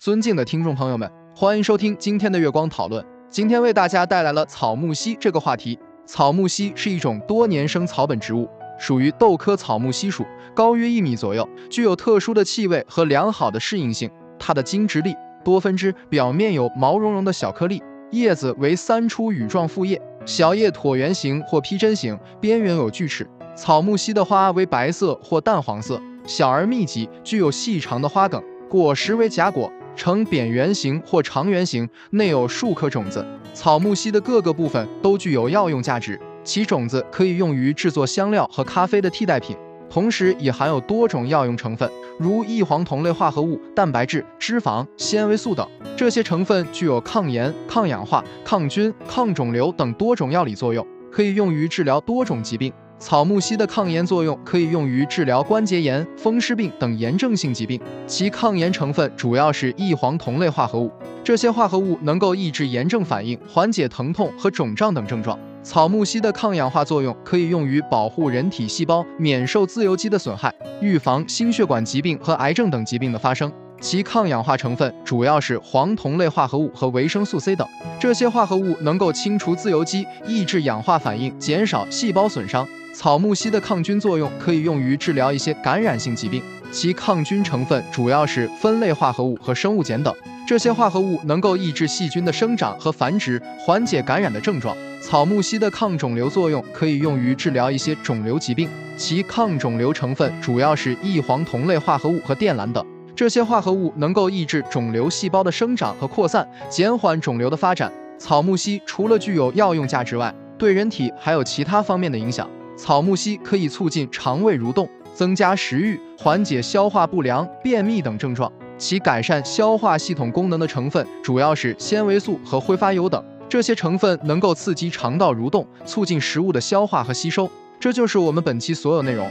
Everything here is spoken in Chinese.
尊敬的听众朋友们，欢迎收听今天的月光讨论。今天为大家带来了草木樨这个话题。草木樨是一种多年生草本植物，属于豆科草木樨属，高约一米左右，具有特殊的气味和良好的适应性。它的茎直立，多分支，表面有毛茸茸的小颗粒，叶子为三出羽状复叶，小叶椭圆形或披针形，边缘有锯齿。草木樨的花为白色或淡黄色。小而密集，具有细长的花梗，果实为荚果，呈扁圆形或长圆形，内有数颗种子。草木樨的各个部分都具有药用价值，其种子可以用于制作香料和咖啡的替代品，同时也含有多种药用成分，如异黄酮类化合物、蛋白质、脂肪、纤维素等。这些成分具有抗炎、抗氧化、抗菌、抗肿瘤等多种药理作用，可以用于治疗多种疾病。草木樨的抗炎作用可以用于治疗关节炎、风湿病等炎症性疾病。其抗炎成分主要是异黄酮类化合物，这些化合物能够抑制炎症反应，缓解疼痛和肿胀等症状。草木樨的抗氧化作用可以用于保护人体细胞免受自由基的损害，预防心血管疾病和癌症等疾病的发生。其抗氧化成分主要是黄酮类化合物和维生素 C 等，这些化合物能够清除自由基，抑制氧化反应，减少细胞损伤。草木樨的抗菌作用可以用于治疗一些感染性疾病，其抗菌成分主要是酚类化合物和生物碱等，这些化合物能够抑制细菌的生长和繁殖，缓解感染的症状。草木樨的抗肿瘤作用可以用于治疗一些肿瘤疾病，其抗肿瘤成分主要是异黄酮类化合物和电缆等，这些化合物能够抑制肿瘤细胞的生长和扩散，减缓肿瘤的发展。草木樨除了具有药用价值外，对人体还有其他方面的影响。草木樨可以促进肠胃蠕动，增加食欲，缓解消化不良、便秘等症状。其改善消化系统功能的成分主要是纤维素和挥发油等，这些成分能够刺激肠道蠕动，促进食物的消化和吸收。这就是我们本期所有内容。